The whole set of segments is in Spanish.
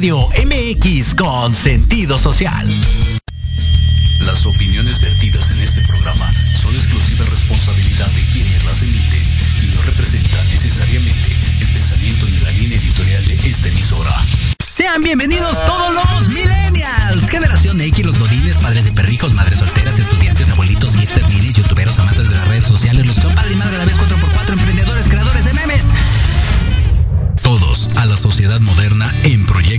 Radio MX con sentido social. Las opiniones vertidas en este programa son exclusiva responsabilidad de quienes las emiten y no representan necesariamente el pensamiento ni la línea editorial de esta emisora. Sean bienvenidos todos los millennials, generación X, los godines, padres de perrijos, madres solteras, estudiantes, abuelitos, hipsters, minis, youtuberos, amantes de las redes sociales, los padre y madre a la vez 4x4, emprendedores, creadores de memes. Todos a la sociedad moderna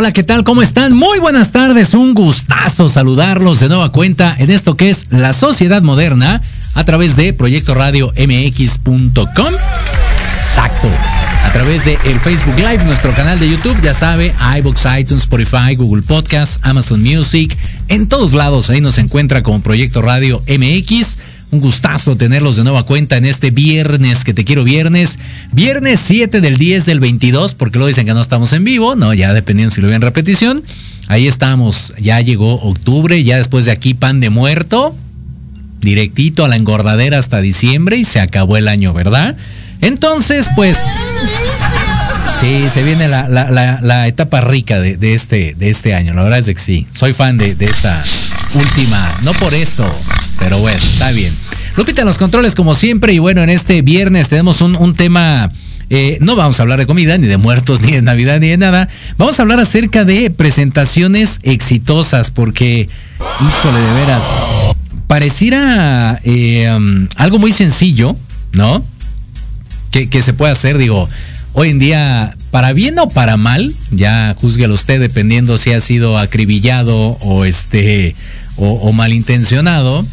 Hola, ¿qué tal? ¿Cómo están? Muy buenas tardes, un gustazo saludarlos de nueva cuenta en esto que es la sociedad moderna a través de Proyecto Radio MX.com. Exacto. A través de el Facebook Live, nuestro canal de YouTube, ya sabe, iBox, iTunes, Spotify, Google Podcasts, Amazon Music, en todos lados ahí nos encuentra como Proyecto Radio MX. Un gustazo tenerlos de nueva cuenta en este viernes, que te quiero viernes. Viernes 7 del 10 del 22, porque lo dicen que no estamos en vivo, no, ya dependiendo si lo ven en repetición. Ahí estamos, ya llegó octubre, ya después de aquí pan de muerto, directito a la engordadera hasta diciembre y se acabó el año, ¿verdad? Entonces, pues... Sí, se viene la, la, etapa rica de, de, este, de este año. La verdad es que sí. Soy fan de, de esta última. No por eso, pero bueno, está bien. Lupita, los controles como siempre. Y bueno, en este viernes tenemos un, un tema. Eh, no vamos a hablar de comida, ni de muertos, ni de Navidad, ni de nada. Vamos a hablar acerca de presentaciones exitosas, porque, híjole, de veras, pareciera eh, um, algo muy sencillo, ¿no? Que, que se puede hacer, digo, hoy en día, para bien o para mal, ya juzguelo usted dependiendo si ha sido acribillado o este o, o malintencionado.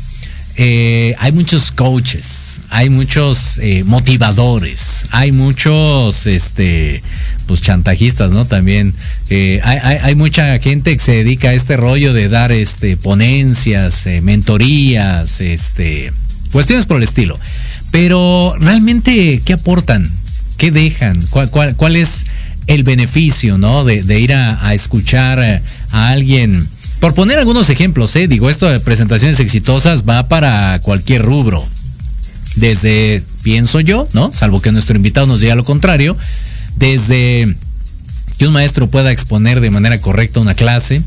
Eh, hay muchos coaches, hay muchos eh, motivadores, hay muchos este pues chantajistas, ¿no? También eh, hay, mucha gente que se dedica a este rollo de dar este ponencias, mentorías, este cuestiones por el estilo. Pero realmente, ¿qué aportan? ¿Qué dejan? ¿Cuál, cuál, cuál es el beneficio, ¿no? De, ir a, escuchar a alguien. Por poner algunos ejemplos, ¿eh? digo, esto de presentaciones exitosas va para cualquier rubro. Desde, pienso yo, ¿no? Salvo que nuestro invitado nos diga lo contrario, desde que un maestro pueda exponer de manera correcta una clase,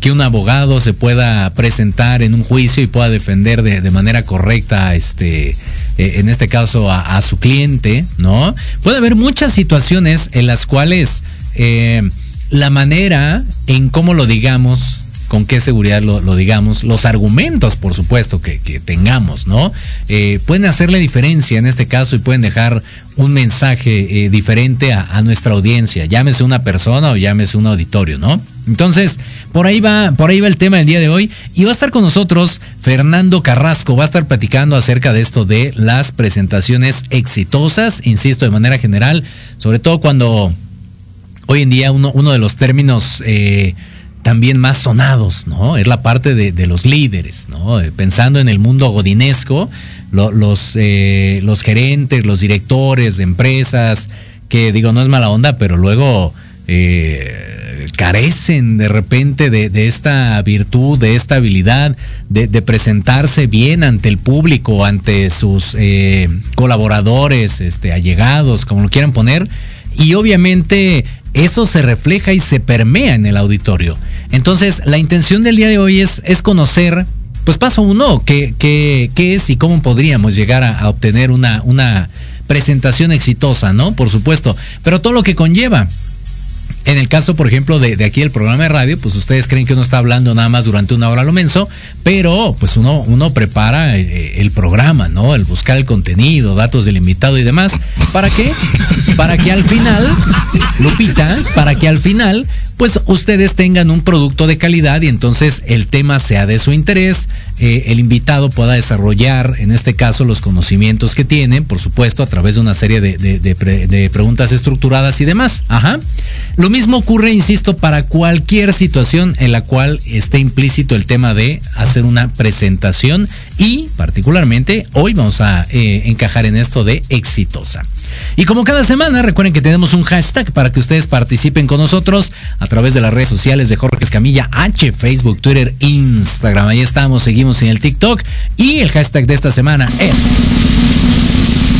que un abogado se pueda presentar en un juicio y pueda defender de, manera correcta, este, eh, en este caso, a, a, su cliente, ¿no? Puede haber muchas situaciones en las cuales eh, la manera en cómo lo digamos, con qué seguridad lo, digamos, los argumentos, por supuesto, que, que tengamos, ¿no? Eh, pueden hacerle diferencia en este caso y pueden dejar un mensaje eh, diferente a, nuestra audiencia, llámese una persona o llámese un auditorio, ¿no? Entonces, por ahí va, por ahí va el tema del día de hoy y va a estar con nosotros Fernando Carrasco, va a estar platicando acerca de esto de las presentaciones exitosas, insisto, de manera general, sobre todo cuando hoy en día uno, uno de los términos eh, también más sonados, ¿no? Es la parte de, los líderes, ¿no? Pensando en el mundo godinesco, eh, los gerentes, los directores de empresas, que digo, no es mala onda, pero luego eh, carecen de repente de, esta virtud, de esta habilidad, de, presentarse bien ante el público, ante sus eh, colaboradores, este, allegados, como lo quieran poner, y obviamente eso se refleja y se permea en el auditorio. Entonces, la intención del día de hoy es, es conocer, pues paso uno, qué, qué, qué es y cómo podríamos llegar a, obtener una, una presentación exitosa, ¿no? Por supuesto, pero todo lo que conlleva. En el caso, por ejemplo, de, de, aquí el programa de radio, pues ustedes creen que uno está hablando nada más durante una hora lo menso, pero pues uno, uno prepara el, el, programa, ¿no? El buscar el contenido, datos del invitado y demás. ¿Para qué? Para que al final, Lupita, para que al final pues ustedes tengan un producto de calidad y entonces el tema sea de su interés, eh, el invitado pueda desarrollar, en este caso, los conocimientos que tienen, por supuesto, a través de una serie de, preguntas estructuradas y demás. Ajá. Lo mismo ocurre, insisto, para cualquier situación en la cual esté implícito el tema de hacer una presentación y particularmente hoy vamos a eh, encajar en esto de exitosa. Y como cada semana, recuerden que tenemos un hashtag para que ustedes participen con nosotros a través de las redes sociales de Jorge Escamilla H, Facebook, Twitter, Instagram. Ahí estamos, seguimos en el TikTok. Y el hashtag de esta semana es...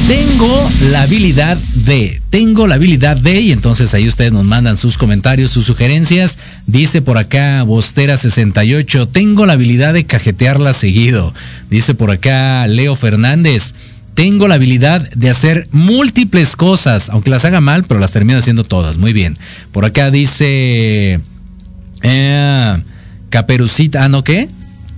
Tengo la habilidad de, tengo la habilidad de, y entonces ahí ustedes nos mandan sus comentarios, sus sugerencias. Dice por acá Bostera68, tengo la habilidad de cajetearla seguido. Dice por acá Leo Fernández, tengo la habilidad de hacer múltiples cosas, aunque las haga mal, pero las termino haciendo todas. Muy bien. Por acá dice eh, Caperucita, ah, ¿no qué?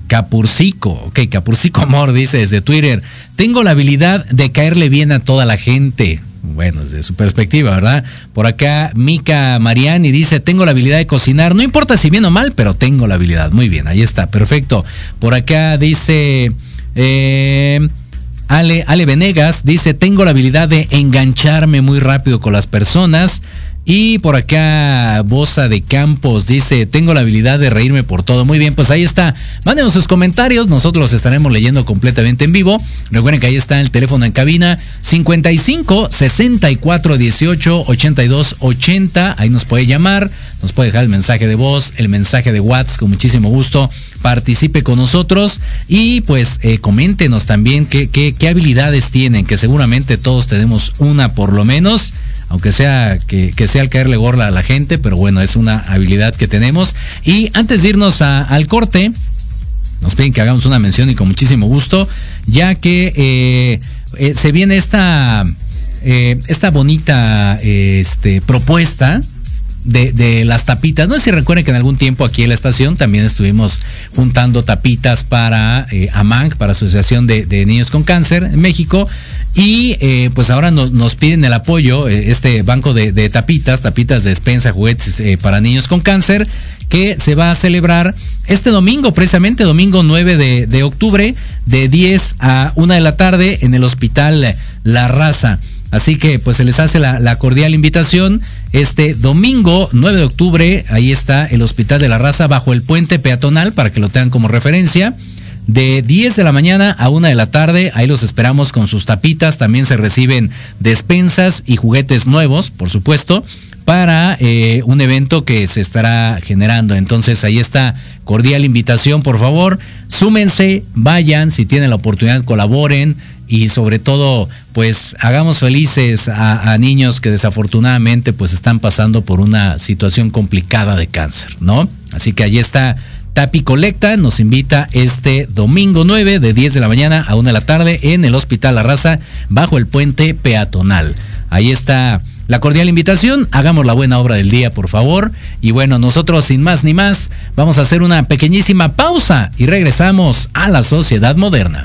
Capurcico, ok, Capurcico Amor dice desde Twitter, tengo la habilidad de caerle bien a toda la gente. Bueno, desde su perspectiva, ¿verdad? Por acá, Mica Mariani dice, tengo la habilidad de cocinar, no importa si bien o mal, pero tengo la habilidad. Muy bien, ahí está, perfecto. Por acá dice... Eh, Ale, Ale Venegas dice, tengo la habilidad de engancharme muy rápido con las personas. Y por acá, Bosa de Campos dice, tengo la habilidad de reírme por todo. Muy bien, pues ahí está. Mándenos sus comentarios, nosotros los estaremos leyendo completamente en vivo. Recuerden que ahí está el teléfono en cabina 55 64 18 82 80. Ahí nos puede llamar, nos puede dejar el mensaje de voz, el mensaje de WhatsApp con muchísimo gusto participe con nosotros y pues eh, coméntenos también qué, qué, habilidades tienen, que seguramente todos tenemos una por lo menos aunque sea que, sea al caerle gorla a la gente, pero bueno, es una habilidad que tenemos. Y antes de irnos al corte, nos piden que hagamos una mención y con muchísimo gusto, ya que eh, eh, se viene esta, esta bonita este, propuesta de, las tapitas. No sé si recuerden que en algún tiempo aquí en la estación también estuvimos juntando tapitas para eh, AMANC, para Asociación de, Niños con Cáncer en México. Y eh, pues ahora nos, piden el apoyo, eh, este banco de, tapitas, tapitas de despensa, juguetes para niños con cáncer, que se va a celebrar este domingo, precisamente domingo 9 de, de octubre, de 10 a 1 de la tarde en el Hospital La Raza. Así que pues se les hace la, cordial invitación. Este domingo 9 de octubre, ahí está el Hospital de la Raza bajo el puente peatonal para que lo tengan como referencia. De 10 de la mañana a 1 de la tarde, ahí los esperamos con sus tapitas. También se reciben despensas y juguetes nuevos, por supuesto, para eh, un evento que se estará generando. Entonces ahí está, cordial invitación, por favor. Súmense, vayan, si tienen la oportunidad, colaboren y sobre todo pues hagamos felices a, niños que desafortunadamente pues están pasando por una situación complicada de cáncer, ¿no? Así que allí está Tapi Colecta, nos invita este domingo 9 de 10 de la mañana a 1 de la tarde en el Hospital La Raza bajo el puente peatonal. Ahí está la cordial invitación, hagamos la buena obra del día, por favor. Y bueno, nosotros sin más ni más, vamos a hacer una pequeñísima pausa y regresamos a la sociedad moderna.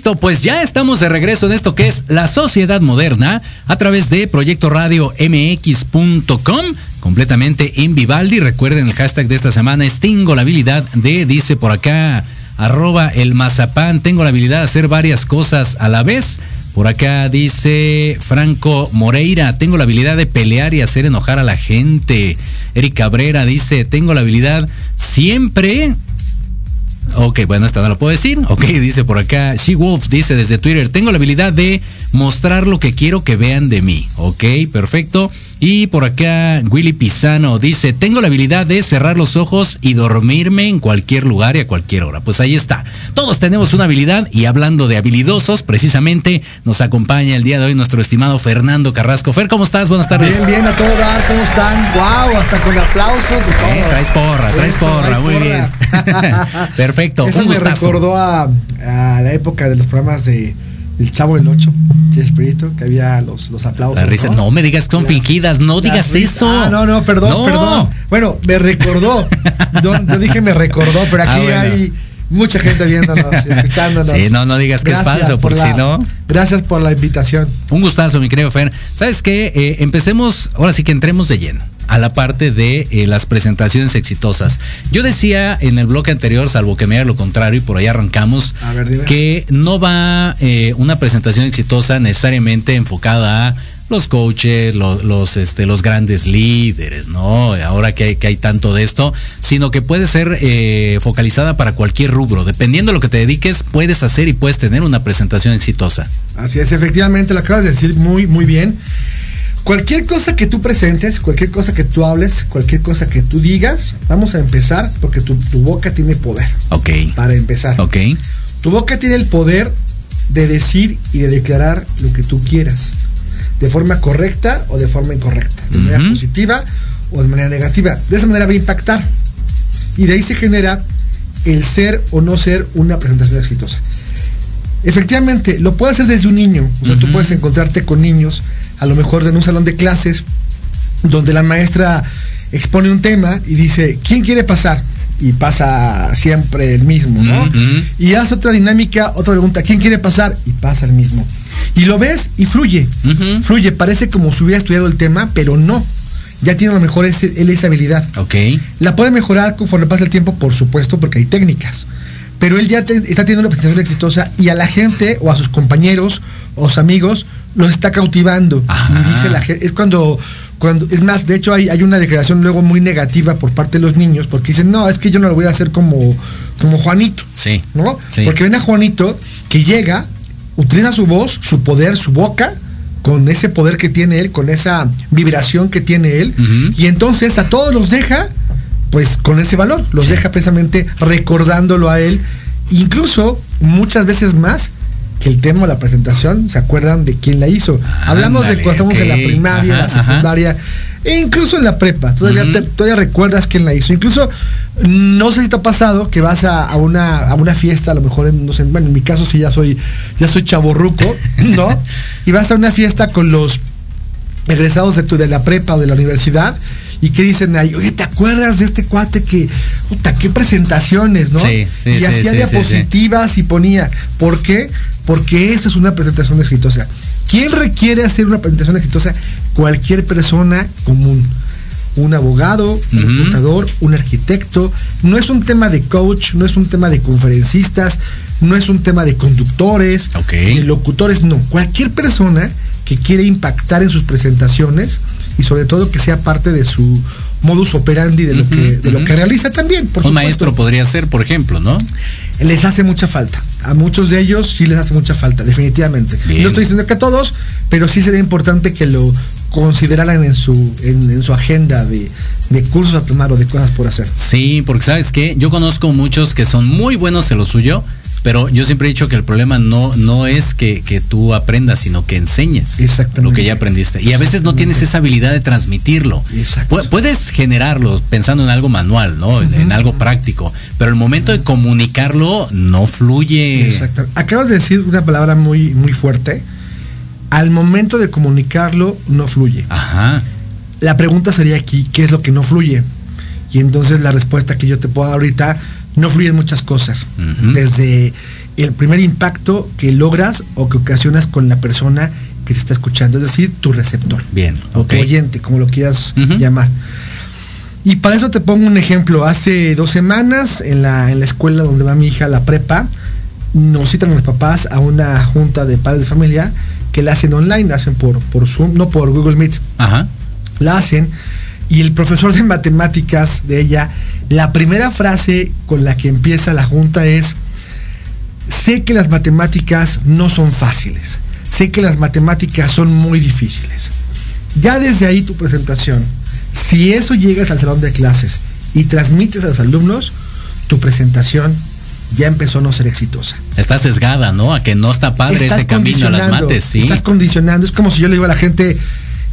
Listo, pues ya estamos de regreso en esto que es la sociedad moderna a través de Proyecto Radio MX.com, completamente en Vivaldi. Recuerden el hashtag de esta semana es tengo la habilidad de, dice por acá, arroba el mazapán, tengo la habilidad de hacer varias cosas a la vez. Por acá dice Franco Moreira, tengo la habilidad de pelear y hacer enojar a la gente. Eric Cabrera dice, tengo la habilidad siempre Ok, bueno, esta no lo puedo decir. Ok, dice por acá, She Wolf dice desde Twitter, tengo la habilidad de mostrar lo que quiero que vean de mí. Ok, perfecto. Y por acá Willy Pisano dice, tengo la habilidad de cerrar los ojos y dormirme en cualquier lugar y a cualquier hora. Pues ahí está. Todos tenemos una habilidad y hablando de habilidosos, precisamente nos acompaña el día de hoy nuestro estimado Fernando Carrasco. Fer, ¿cómo estás? Buenas tardes. Bien, bien, a todo dar, ¿cómo están? Wow, hasta con aplausos. Eh, traes porra, traes porra, muy bien. Perfecto. Eso me recordó a, a la época de los programas de el Chavo del 8, Chespirito, que había los, los aplausos. ¿no? ¿no? me digas que son fingidas, no digas eso. Ah, no, no, perdón, perdón. Bueno, me recordó. yo, dije me recordó, pero aquí ah, hay mucha gente viéndonos, escuchándonos. Sí, no, no digas que es falso, porque si no. Gracias por la invitación. Un gustazo, mi querido Fer. ¿Sabes qué? Eh, empecemos, ahora sí que entremos de lleno a la parte de eh, las presentaciones exitosas. Yo decía en el bloque anterior, salvo que me haga lo contrario y por ahí arrancamos, que no va eh, una presentación exitosa necesariamente enfocada a los coaches, los, este, los grandes líderes, ¿no? Ahora que hay, que hay tanto de esto, sino que puede ser eh, focalizada para cualquier rubro. Dependiendo de lo que te dediques, puedes hacer y puedes tener una presentación exitosa. Así es, efectivamente, lo acabas de decir muy, muy bien. Cualquier cosa que tú presentes, cualquier cosa que tú hables, cualquier cosa que tú digas, vamos a empezar porque tu, boca tiene poder. Ok. Para empezar. Ok. Tu boca tiene el poder de decir y de declarar lo que tú quieras. De forma correcta o de forma incorrecta. De manera positiva o de manera negativa. De esa manera va a impactar. Y de ahí se genera el ser o no ser una presentación exitosa. Efectivamente, lo puede hacer desde un niño. O sea, tú puedes encontrarte con niños a lo mejor en un salón de clases donde la maestra expone un tema y dice, ¿quién quiere pasar? Y pasa siempre el mismo, ¿no? Y hace otra dinámica, otra pregunta, ¿quién quiere pasar? Y pasa el mismo. Y lo ves y fluye, fluye, parece como si hubiera estudiado el tema, pero no. Ya tiene a lo mejor ese, él esa habilidad. Ok. La puede mejorar conforme pasa el tiempo, por supuesto, porque hay técnicas. Pero él ya está teniendo una presentación exitosa y a la gente o a sus compañeros o sus amigos los está cautivando. Y dice la gente, es cuando, cuando, es más, de hecho hay, hay una declaración luego muy negativa por parte de los niños, porque dicen, no, es que yo no lo voy a hacer como, como Juanito. Sí. ¿No? Porque ven a Juanito que llega, utiliza su voz, su poder, su boca, con ese poder que tiene él, con esa vibración que tiene él, y entonces a todos los deja, pues con ese valor, los deja precisamente recordándolo a él, incluso muchas veces más que el tema de la presentación, ¿se acuerdan de quién la hizo? Hablamos de cuando estamos en la primaria, la secundaria, e incluso en la prepa. Todavía, todavía recuerdas quién la hizo. Incluso, no sé si te ha pasado que vas a, una, a una fiesta, a lo mejor, en, no sé, bueno, en mi caso sí ya soy, ya soy chaborruco, ¿no? y vas a una fiesta con los egresados de, tu, de la prepa o de la universidad y que dicen ahí, oye, ¿te acuerdas de este cuate que, puta, qué presentaciones, ¿no? Sí, sí, y hacía diapositivas y ponía, ¿por qué? Porque eso es una presentación exitosa. ¿Quién requiere hacer una presentación exitosa? Cualquier persona común. Un abogado, un contador, un arquitecto. No es un tema de coach, no es un tema de conferencistas, no es un tema de conductores, de locutores, no. Cualquier persona que quiere impactar en sus presentaciones y sobre todo que sea parte de su modus operandi de lo, que, de lo que realiza también. Por Un maestro podría ser, por ejemplo, ¿no? Les hace mucha falta. A muchos de ellos sí les hace mucha falta, definitivamente. No estoy diciendo que a todos, pero sí sería importante que lo consideraran en su, en, su agenda de, de, cursos a tomar o de cosas por hacer. Sí, porque sabes que yo conozco muchos que son muy buenos en lo suyo, pero yo siempre he dicho que el problema no, no es que, tú aprendas, sino que enseñes lo que ya aprendiste. Y a veces no tienes esa habilidad de transmitirlo. Puedes generarlo pensando en algo manual, ¿no? En algo práctico. Pero el momento de comunicarlo no fluye. Exacto. Acabas de decir una palabra muy, muy fuerte. Al momento de comunicarlo no fluye. Ajá. La pregunta sería aquí, ¿qué es lo que no fluye? Y entonces la respuesta que yo te puedo dar ahorita no fluyen muchas cosas. Desde el primer impacto que logras o que ocasionas con la persona que te está escuchando, es decir, tu receptor. Bien, O tu oyente, como lo quieras llamar. Y para eso te pongo un ejemplo. Hace dos semanas, en la, en la escuela donde va mi hija la prepa, nos citan los papás a una junta de padres de familia que la hacen online, la hacen por, por Zoom, no por Google Meet Ajá. la hacen y el profesor de matemáticas de ella, la primera frase con la que empieza la junta es, sé que las matemáticas no son fáciles, sé que las matemáticas son muy difíciles. Ya desde ahí tu presentación, si eso llegas al salón de clases y transmites a los alumnos, tu presentación ya empezó a no ser exitosa. Está sesgada, ¿no? A que no está padre ese camino a las mates, sí. Estás condicionando. Es como si yo le digo a la gente,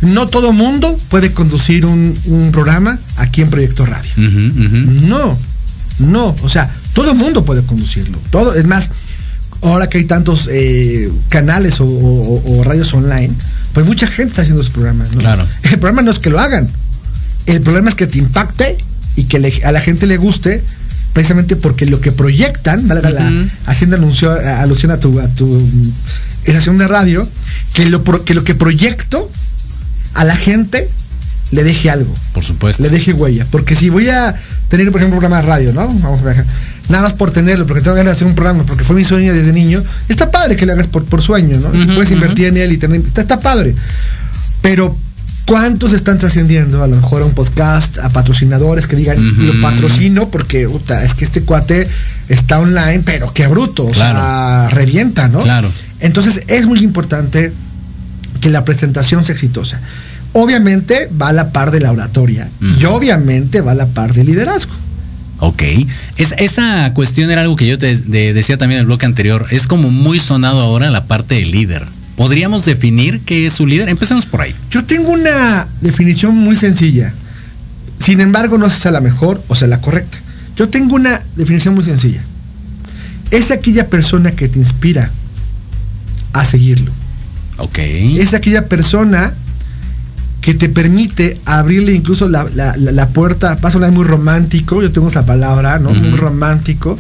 no todo mundo puede conducir un, un programa aquí en Proyecto Radio. No, no. O sea, todo mundo puede conducirlo. Todo, es más, ahora que hay tantos eh, canales o, o- o radios online, pues mucha gente está haciendo esos programas. ¿no? Claro. El problema no es que lo hagan. El problema es que te impacte y que le- a la gente le guste precisamente porque lo que proyectan, valga la- Ujú. haciendo anuncio, alusión a tu, a tu estación de radio, que lo, que lo que proyecto a la gente le deje algo Por supuesto. le deje huella. Porque si voy a tener, por ejemplo, un programa de radio, ¿no? Vamos a ver. Nada más por tenerlo, porque tengo ganas de hacer un programa, porque fue mi sueño desde niño. Está padre que lo hagas por, por sueño, ¿no? Si puedes invertir en él y tener. Está, está padre. Pero, ¿cuántos están trascendiendo a lo mejor a un podcast, a patrocinadores que digan, lo patrocino porque, puta, es que este cuate está online, pero qué bruto, o sea, revienta, ¿no? Claro. Entonces, es muy importante que la presentación sea exitosa. Obviamente va a la par de la oratoria y obviamente va a la par del liderazgo. Ok. Es, esa cuestión era algo que yo te de- decía también en el bloque anterior. Es como muy sonado ahora la parte del líder. ¿Podríamos definir qué es su líder? Empecemos por ahí. Yo tengo una definición muy sencilla. Sin embargo, no sé si sea la mejor o sea la correcta. Yo tengo una definición muy sencilla. Es aquella persona que te inspira a seguirlo. Ok. Es aquella persona que te permite abrirle incluso la, la- la- la puerta, va a sonar muy romántico, yo tengo esa palabra, ¿no? Muy romántico,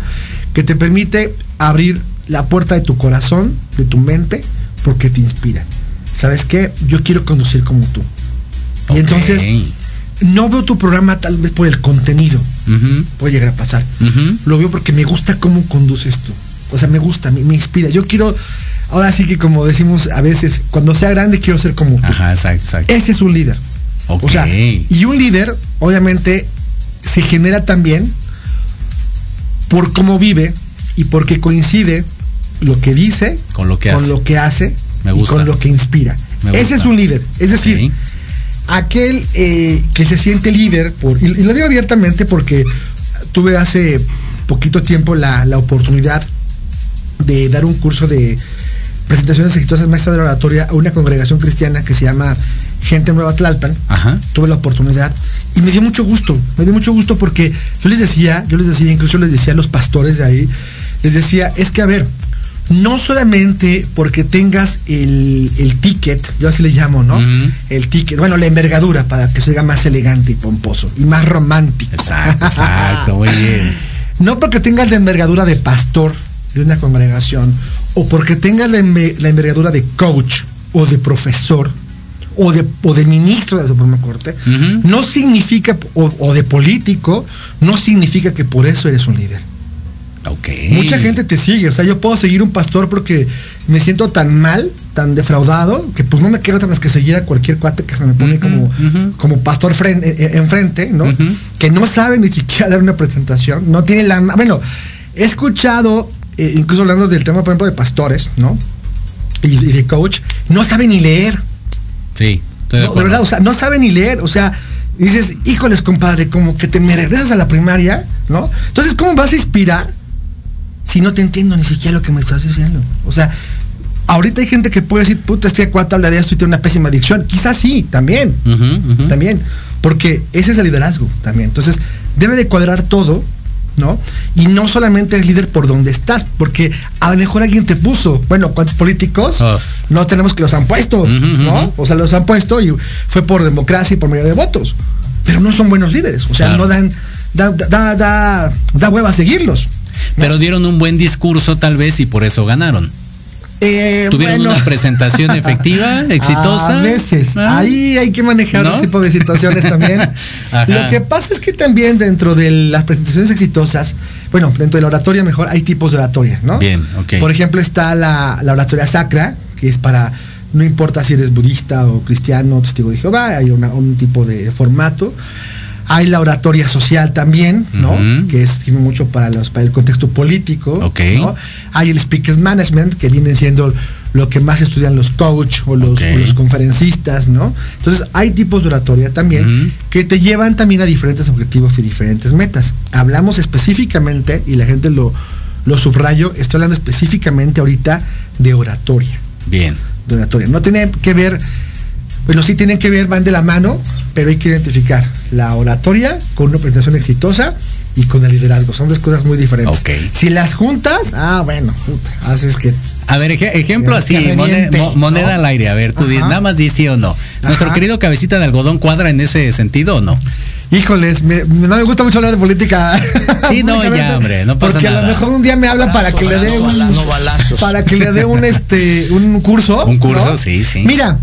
que te permite abrir la puerta de tu corazón, de tu mente, porque te inspira. ¿Sabes qué? Yo quiero conducir como tú. Y entonces, no veo tu programa tal vez por el contenido, Ujú, puede llegar a pasar. Lo veo porque me gusta cómo conduces tú. O sea, me gusta, me, me inspira. Yo quiero, ahora sí que como decimos a veces, cuando sea grande quiero ser como tú. Ajá, exacto, exacto. Ese es un líder. Ok. O sea, y un líder, obviamente, se genera también por cómo vive y porque coincide lo que dice Con lo que con hace. lo que hace Me y con lo que inspira. Me Ese gusta. es un líder. Es decir, aquel eh, que se siente líder, por, y, y lo digo abiertamente porque tuve hace poquito tiempo la, la oportunidad de dar un curso de presentaciones exitosas maestra de la oratoria a una congregación cristiana que se llama Gente Nueva Tlalpan. Ajá. Tuve la oportunidad y me dio mucho gusto, me dio mucho gusto porque yo les decía, yo les decía, incluso les decía a los pastores de ahí, les decía, es que a ver, no solamente porque tengas el, el ticket, yo así le llamo, ¿no? El ticket, bueno, la envergadura para que se más elegante y pomposo y más romántico. Exacto, exacto, muy bien. No porque tengas la envergadura de pastor de una congregación o porque tengas la, enve- la envergadura de coach o de profesor o de, o de ministro de la Suprema Corte, no significa, o, o de político, no significa que por eso eres un líder. Ok. Mucha gente te sigue, o sea, yo puedo seguir un pastor porque me siento tan mal, tan defraudado, que pues no me queda otra más que seguir a cualquier cuate que se me pone como, como pastor eh, eh, enfrente, ¿no? Que no sabe ni siquiera dar una presentación, no tiene la... Bueno, he escuchado, eh, incluso hablando del tema, por ejemplo, de pastores, ¿no? Y, y de coach, no sabe ni leer. Sí, estoy de No, de acuerdo. verdad, o sea, no sabe ni leer, o sea, dices, híjoles, compadre, como que te me regresas a la primaria, ¿no? Entonces, ¿cómo vas a inspirar si no te entiendo ni siquiera lo que me estás diciendo? O sea, ahorita hay gente que puede decir, puta, este cuate habla de esto y tiene una pésima adicción. Quizás sí, también, también, porque ese es el liderazgo también. Entonces, debe de cuadrar todo, ¿no? Y no solamente es líder por donde estás, porque a lo mejor alguien te puso, bueno, ¿cuántos políticos? Uf. No tenemos que los han puesto, ¿no? O sea, los han puesto y fue por democracia y por medio de votos. Pero no son buenos líderes. O sea, Claro. no dan, da, da, da, da hueva a seguirlos. Pero dieron un buen discurso tal vez y por eso ganaron. Eh, ¿Tuvieron bueno, una presentación efectiva, exitosa? A veces. Ah. Ahí hay que manejar ¿No? tipo de situaciones también. Lo que pasa es que también dentro de las presentaciones exitosas, bueno, dentro de la oratoria mejor, hay tipos de oratoria, ¿no? Bien, ok. Por ejemplo, está la, la oratoria sacra, que es para, no importa si eres budista o cristiano, testigo de Jehová, hay una- un tipo de formato. Hay la oratoria social también, ¿no? Que es sirve mucho para, los, para el contexto político. Ok. ¿no? Hay el Speakers Management, que viene siendo lo que más estudian los coach o los, Ok. o los conferencistas, ¿no? Entonces hay tipos de oratoria también que te llevan también a diferentes objetivos y diferentes metas. Hablamos específicamente, y la gente lo, lo subrayo, estoy hablando específicamente ahorita de oratoria. Bien. De oratoria. No tiene que ver, bueno, sí tienen que ver, van de la mano, pero hay que identificar la oratoria con una presentación exitosa y con el liderazgo. Son dos cosas muy diferentes. Ok. Si las juntas, ah, bueno, puta, haces que A ver, eje- ejemplo así, mo- moneda ¿no? al aire. A ver, tú di- Ajá. nada más di sí o no. ¿Nuestro Ajá. querido cabecita de algodón cuadra en ese sentido o no? Híjoles, me- no me gusta mucho hablar de política. Sí, no, ya, hombre, no pasa Porque a lo mejor un día me habla para que le dé un para que le dé un este un curso. Un curso, ¿no? sí, sí. Mira,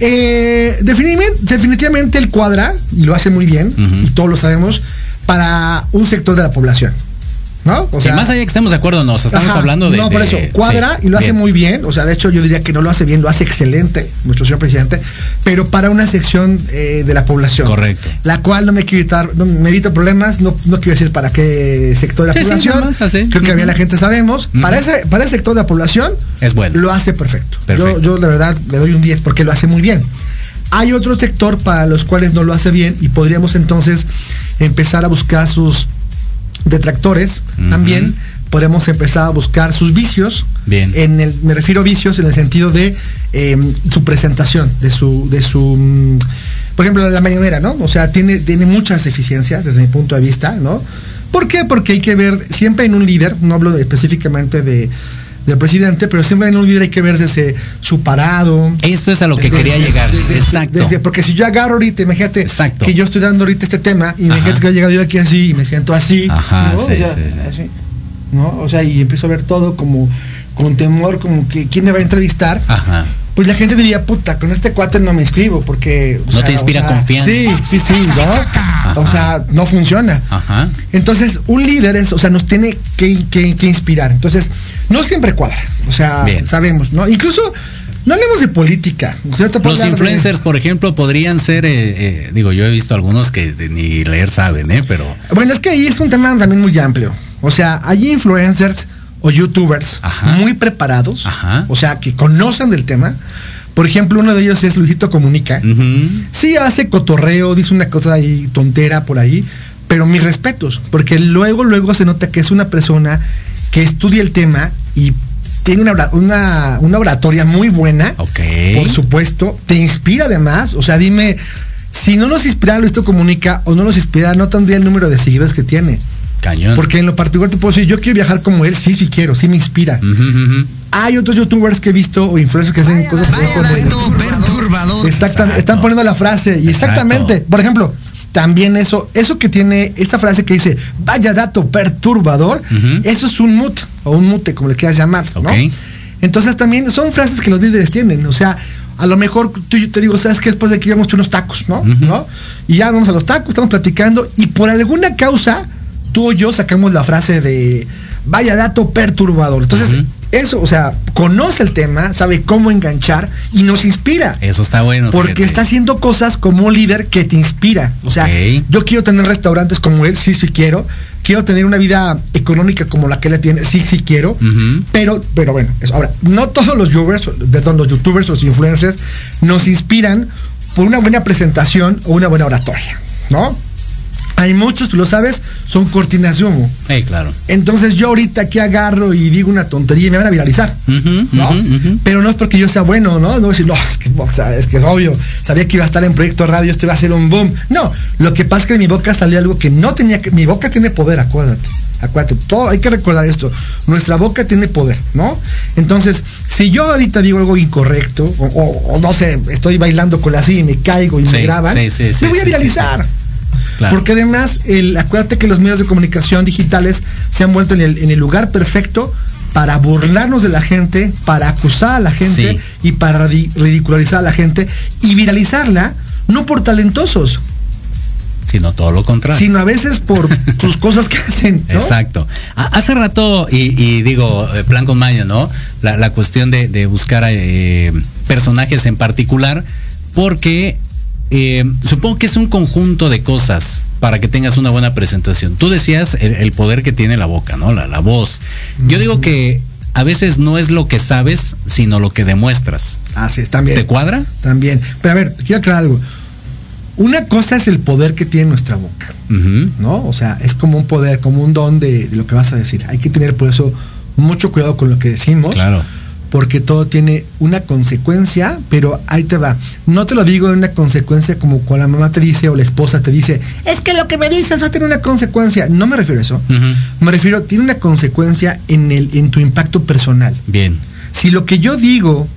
eh, definitivamente, definitivamente el cuadra y lo hace muy bien y todos lo sabemos para un sector de la población, ¿no? O más allá que estemos de acuerdo, nos estamos Ajá, hablando de. No, por de- eso, cuadra sí, y lo hace bien. muy bien. O sea, de hecho, yo diría que no lo hace bien, lo hace excelente, nuestro señor presidente, pero para una sección eh, de la población. Correcto. La cual no me evitar, no, me evita problemas, no, no quiero decir para qué sector de la Sí, población. más. Creo que bien Ujú. la gente sabemos. Para ese, para ese sector de la población, Es bueno. lo hace perfecto. Perfecto. Yo, yo, la verdad, le doy un 10 porque lo hace muy bien. Hay otro sector para los cuales no lo hace bien y podríamos entonces empezar a buscar sus detractores también. Podemos empezar a buscar sus vicios. Bien. En el, me refiero a vicios en el sentido de eh, su presentación, de su, de su mm, por ejemplo, la mañanera, ¿no? O sea, tiene, tiene muchas deficiencias desde mi punto de vista, ¿no? ¿Por qué? Porque hay que ver, siempre en un líder, no hablo específicamente de, del presidente, pero siempre en un líder hay que ver desde su parado. Eso es a lo que desde- quería llegar. desde- Exacto. desde- porque si yo agarro ahorita, imagínate Exacto. que yo estoy dando ahorita este tema y imagínate Ajá. que he llegado yo aquí así y me siento así. Ajá, ¿no? sí, O sea, sí, sí. así, ¿no? O sea, y empiezo a ver todo como con temor, como que quién me va a entrevistar. Ajá. Pues la gente diría, puta, con este cuate no me inscribo porque... o No te inspira o sea, confianza. Sí, sí, sí, ¿no? O sea, no funciona. Ajá. Entonces, un líder es, o sea, nos tiene que, que- que inspirar. Entonces, no siempre cuadra. O sea, Bien. sabemos, ¿no? Incluso, no hablemos de política. O sea, Los de- influencers, por ejemplo, podrían ser, eh, eh, digo, yo he visto algunos que ni leer saben, ¿eh? Pero Bueno, es que ahí es un tema también muy amplio. O sea, hay influencers o youtubers Ajá. muy preparados, Ajá. o sea, que conocen del tema. Por ejemplo, uno de ellos es Luisito Comunica. ujú, Sí hace cotorreo, dice una cosa ahí tontera por ahí, pero mis respetos, porque luego, luego se nota que es una persona que estudia el tema y tiene una, una, una oratoria muy buena, ok. por supuesto, te inspira además, o sea, dime, si no nos inspirara Luisito Comunica o no nos inspirara, no tendría el número de seguidores que tiene. Cañón. Porque en lo particular te puedo decir, yo quiero viajar como él, sí, sí quiero, sí me inspira. Hay otros youtubers que he visto o influencers que hacen cosas por ejemplo, de- perturbador. Exactamente, Exacto. están poniendo la frase y Exacto. exactamente, por ejemplo, también eso, eso que tiene esta frase que dice, vaya dato perturbador, eso es un mut o un mute, como le quieras llamar, ¿no? Entonces también son frases que los líderes tienen, o sea, a lo mejor tú yo te digo, sabes que después de aquí vamos a unos tacos, ¿no? ¿no? Y ya vamos a los tacos, estamos platicando y por alguna causa tú o yo sacamos la frase de vaya dato perturbador. Entonces. Eso, o sea, conoce el tema, sabe cómo enganchar y nos inspira. Eso está bueno. Porque fíjate. está haciendo cosas como un líder que te inspira. O sea, yo quiero tener restaurantes como él, sí, sí quiero. Quiero tener una vida económica como la que él tiene, sí, sí quiero. Pero, pero bueno, eso. ahora, no todos los youtubers, perdón, los youtubers, los influencers, nos inspiran por una buena presentación o una buena oratoria, ¿no? Hay muchos, tú lo sabes, son cortinas de humo. Eh, claro. Entonces yo ahorita aquí agarro y digo una tontería y me van a viralizar. ¿no? Pero no es porque yo sea bueno, ¿no? No decir, no, es que, o sea, es que es obvio, sabía que iba a estar en Proyecto Radio, esto iba a ser un boom. No, lo que pasa es que de mi boca salió algo que no tenía que, mi boca tiene poder, acuérdate. Acuérdate, todo, hay que recordar esto. Nuestra boca tiene poder, ¿no? Entonces, si yo ahorita digo algo incorrecto, o, o- o no sé, estoy bailando con la silla y me caigo y Sí, me graban, sí, me voy a viralizar. Claro. Porque además, el, acuérdate que los medios de comunicación digitales se han vuelto en el, en el lugar perfecto para burlarnos de la gente, para acusar a la gente Sí. y para ridicularizar a la gente y viralizarla, no por talentosos, Sino todo lo contrario. sino a veces por sus cosas que hacen. ¿no? Exacto. Ha- Hace rato, y, y digo, eh, plan con maña, ¿no? La, la cuestión de, de buscar eh, personajes en particular, porque eh, supongo que es un conjunto de cosas para que tengas una buena presentación. Tú decías el, el poder que tiene la boca, ¿no? La, la voz. Yo digo que a veces no es lo que sabes, sino lo que demuestras. Así es, también. ¿Te cuadra? También. Pero a ver, quiero aclarar algo. Una cosa es el poder que tiene nuestra boca. ¿no? O sea, es como un poder, como un don de, de lo que vas a decir. Hay que tener por eso mucho cuidado con lo que decimos. Claro. Porque todo tiene una consecuencia, pero ahí te va. No te lo digo en una consecuencia como cuando la mamá te dice o la esposa te dice, es que lo que me dices va a tener una consecuencia. No me refiero a eso. Me refiero, tiene una consecuencia en, el, en tu impacto personal. Bien. Si lo que yo digo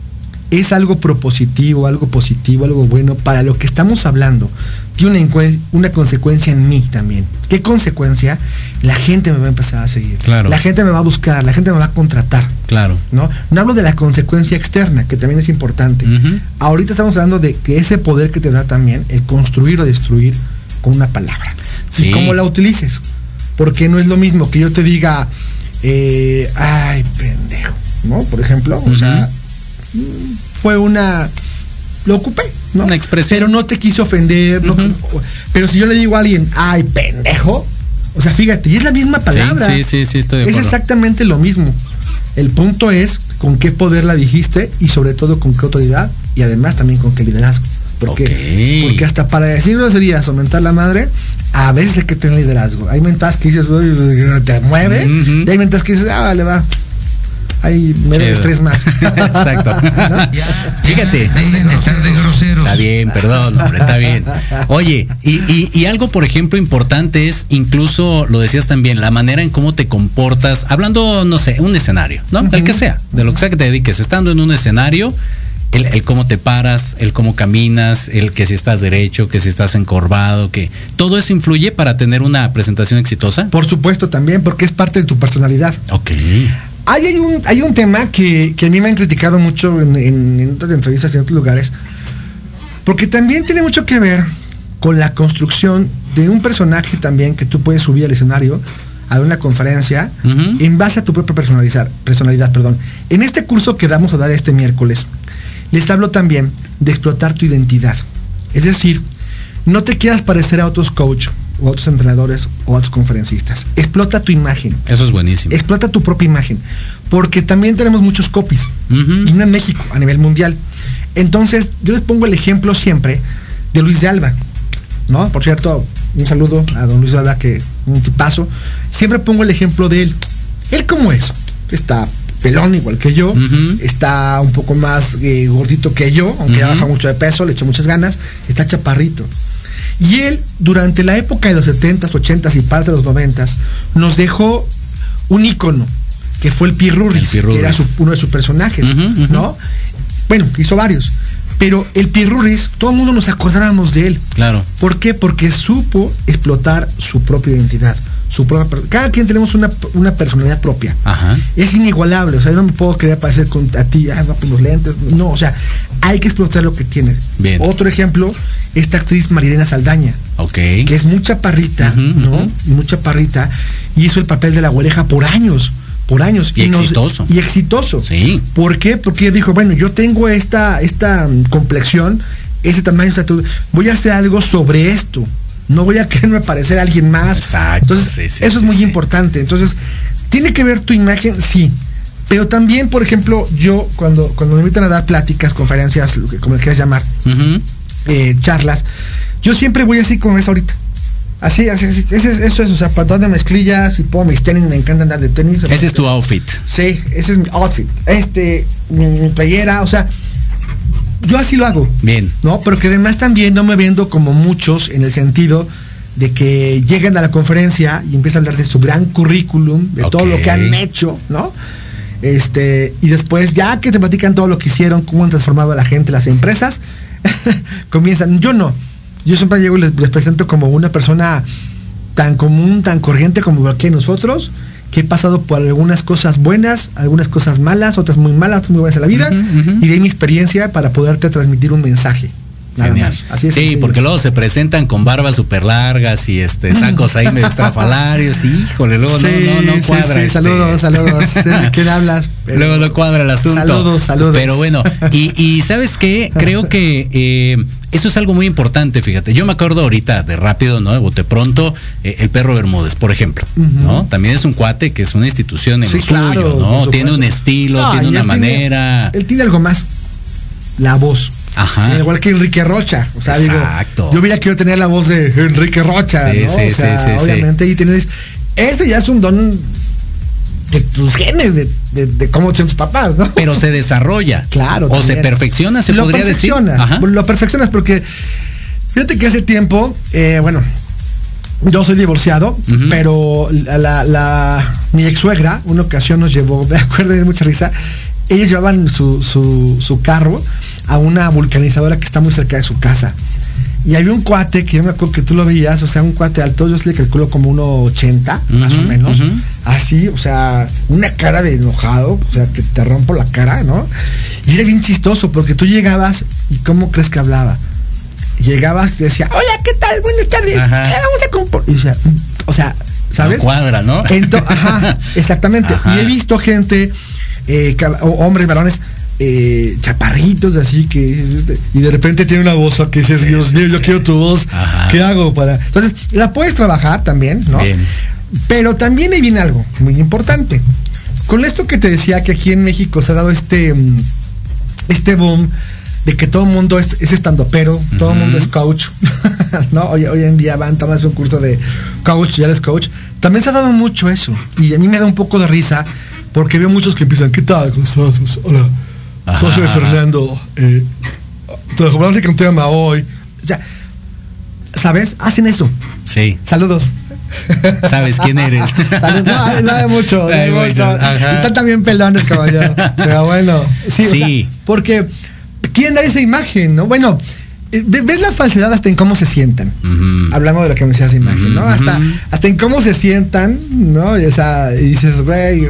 es algo propositivo, algo positivo, algo bueno, para lo que estamos hablando, tiene una consecuencia en mí también. ¿Qué consecuencia? La gente me va a empezar a seguir. Claro. La gente me va a buscar, la gente me va a contratar. Claro. ¿no? No hablo de la consecuencia externa, que también es importante. Ahorita estamos hablando de que ese poder que te da también, el construir o destruir con una palabra. Sí. Y cómo la utilices. Porque no es lo mismo que yo te diga, eh, ay, pendejo, ¿no? Por ejemplo, o sea, fue una... Lo ocupé, ¿no? Una expresión. Pero no te quiso ofender, no- pero si yo le digo a alguien, ay, pendejo, o sea, fíjate, y es la misma palabra. Sí, sí, sí, estoy de Es acuerdo. exactamente lo mismo. El punto es con qué poder la dijiste y sobre todo con qué autoridad y además también con qué liderazgo. Porque, Ok. porque hasta para decir groserías o mentar la madre, a veces hay que tener liderazgo. Hay mentas que dices, "Uy, te mueve, y hay mentas que dices, ah, vale, va. Ahí me debes tres más. Exacto. ¿No? Fíjate. Dejen de estar de groseros. Está bien, perdón, hombre, está bien. Oye, y, y- y algo, por ejemplo, importante es, incluso lo decías también, la manera en cómo te comportas, hablando, no sé, un escenario, ¿no? El que sea, de lo que sea que te dediques, estando en un escenario, el, el cómo te paras, el cómo caminas, el que si estás derecho, que si estás encorvado, que todo eso influye para tener una presentación exitosa. Por supuesto también, porque es parte de tu personalidad. Ok. Hay, hay, un, hay un tema que, que a mí me han criticado mucho en, en- en otras entrevistas en otros lugares, porque también tiene mucho que ver con la construcción de un personaje también que tú puedes subir al escenario a una conferencia en base a tu propia personalizar, personalidad. Perdón. En este curso que vamos a dar este miércoles, les hablo también de explotar tu identidad. Es decir, no te quieras parecer a otros coach o a otros entrenadores o a otros conferencistas. Explota tu imagen. Eso es buenísimo. Explota tu propia imagen. Porque también tenemos muchos copies. Y no en México, a nivel mundial. Entonces, yo les pongo el ejemplo siempre de Luis de Alba. ¿No? Por cierto, un saludo a don Luis de Alba, que un tipazo. Siempre pongo el ejemplo de él. ¿Él cómo es? Está pelón igual que yo. Está un poco más eh, gordito que yo, aunque ya baja mucho de peso, le echa muchas ganas. Está chaparrito. Y él, durante la época de los 70s, 80s y parte de los 90s, nos dejó un ícono, que fue el Pirurris, El que era su- uno de sus personajes. ¿no? Bueno, hizo varios. Pero el Pirurris, todo el mundo nos acordábamos de él. Claro. ¿Por qué? Porque supo explotar su propia identidad. Su propia, cada quien tenemos una, una personalidad propia. Ajá. Es inigualable, o sea, yo no me puedo querer parecer con a ti, ah, no, pues los lentes, no, o sea, hay que explotar lo que tienes. Bien. Otro ejemplo, esta actriz Marilena Saldaña, Ok. que es mucha parrita, ¿no? Mucha parrita, y hizo el papel de la güereja por años, por años. Y exitoso. y exitoso. Sí. ¿Por qué? Porque ella dijo, bueno, yo tengo esta, esta mm, complexión, ese tamaño, voy a hacer algo sobre esto. No voy a quererme parecer a alguien más. Exacto, Entonces, sí, sí, eso es muy importante. Entonces, tiene que ver tu imagen, sí. Pero también, por ejemplo, yo cuando, cuando me invitan a dar pláticas, conferencias, lo que, como le quieras llamar, eh, charlas, yo siempre voy así como es ahorita. Así, así, así. Ese es- eso es, o sea, pantalón de mezclillas y pongo mis tenis, me encanta andar de tenis. Ese es tu outfit. Sí, ese es mi outfit. Este, mi, mi playera, o sea, yo así lo hago. Bien. ¿no? Pero que además también no me vendo como muchos en el sentido de que llegan a la conferencia y empiezan a hablar de su gran currículum, de todo lo que han hecho, ¿no? Este, y después, ya que te platican todo lo que hicieron, cómo han transformado a la gente, las empresas, comienzan. Yo no. Yo siempre llego y les, les presento como una persona tan común, tan corriente como cualquier nosotros, que he pasado por algunas cosas buenas, algunas cosas malas, otras muy malas, otras muy buenas en la vida, y de ahí mi experiencia para poderte transmitir un mensaje. Nada Genial. más. Así es. sí, sencillo. porque luego se presentan con barbas súper largas y este sacos ahí medio estrafalarios. y, Híjole, luego Sí, no, no, no sí, cuadra. sí, este- saludos, saludos. De quién hablas. pero- Luego no cuadra el asunto. Saludos, saludos. Pero bueno, y, y ¿sabes qué? Creo que eh, eso es algo muy importante, fíjate. Yo me acuerdo ahorita de rápido, ¿no? De bote pronto, eh, el perro Bermúdez, por ejemplo, ¿no? También es un cuate que es una institución en Sí, lo claro, suyo, ¿no? Tiene un estilo, No, tiene una él manera. él tiene algo más. La voz. Ajá. Igual que Enrique Rocha. O sea, Exacto. digo, yo hubiera querido tener la voz de Enrique Rocha, Sí, ¿no? sí, o sea, sí, obviamente, y tienes. Eso ya es un don de tus genes, de, de, de cómo son tus papás, ¿no? Pero se desarrolla. Claro. O se perfecciona, se lo podría decir. perfeccionas, Ajá. Lo perfeccionas porque fíjate que hace tiempo, eh, bueno, yo soy divorciado, pero la, la- la- mi ex suegra, una ocasión nos llevó, me acuerdo de mucha risa, ellos llevaban su, su, su carro a una vulcanizadora que está muy cerca de su casa. Y había un cuate que yo me acuerdo que tú lo veías, o sea, un cuate alto, yo se le calculo como 1,80 más o menos. Así, o sea, una cara de enojado, o sea, que te rompo la cara, ¿no? Y era bien chistoso porque tú llegabas y ¿cómo crees que hablaba? Llegabas y te decía, hola, ¿qué tal? Buenas tardes. Ajá. ¿Qué vamos a decía, o sea, ¿sabes? No cuadra, ¿no? Ajá, exactamente. Ajá. Y he visto gente, eh, hombres, varones, eh, chaparritos así que y de repente tiene una voz que dices Dios mío yo quiero tu voz Ajá. qué hago para entonces la puedes trabajar también no Bien. pero también ahí viene algo muy importante con esto que te decía que aquí en México se ha dado este mm, este boom de que todo el mundo es, es estando pero todo el mundo es coach no hoy, hoy en día van tomas un curso de coach ya eres coach también se ha dado mucho eso y a mí me da un poco de risa porque veo muchos que empiezan ¿qué tal? ¿Cómo estás? Hola Ajá, ajá. Fernando eh, te hablar de un tema hoy o sea, ¿sabes? hacen eso Sí. saludos ¿Sabes quién eres? Saludos. No, no hay mucho, no hay Hay mucho. mucho, ajá. Están también pelones, caballero. Pero bueno, sí, o sea, porque quieren dar esa imagen, ¿no? Bueno, eh, ve- ves la falsedad hasta en cómo se sientan. Ujú. Hablamos de lo que me decías de imagen, ¿no? Hasta, hasta en cómo se sientan, ¿no? Y, esa, y dices, güey,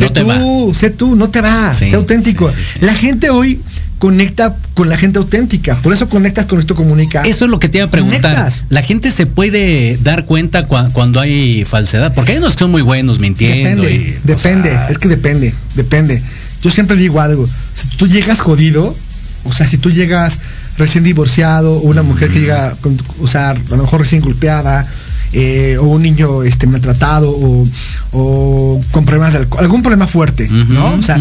sé No te tú, sé tú, no te va, Sí, sé auténtico. sí, sí, sí. La gente hoy conecta con la gente auténtica, por eso conectas con esto comunica. Eso es lo que te iba a preguntar. Conectas. La gente se puede dar cuenta cua- cuando hay falsedad, porque hay unos que son muy buenos mintiendo. Depende, y, o depende, sea, es que depende, depende. Yo siempre digo algo, si tú llegas jodido, o sea, si tú llegas recién divorciado, o una mujer que llega, con, o sea, a lo mejor recién golpeada, eh, o un niño este, maltratado, o, o con problemas de alcohol, algún problema fuerte, ¿no? O sea,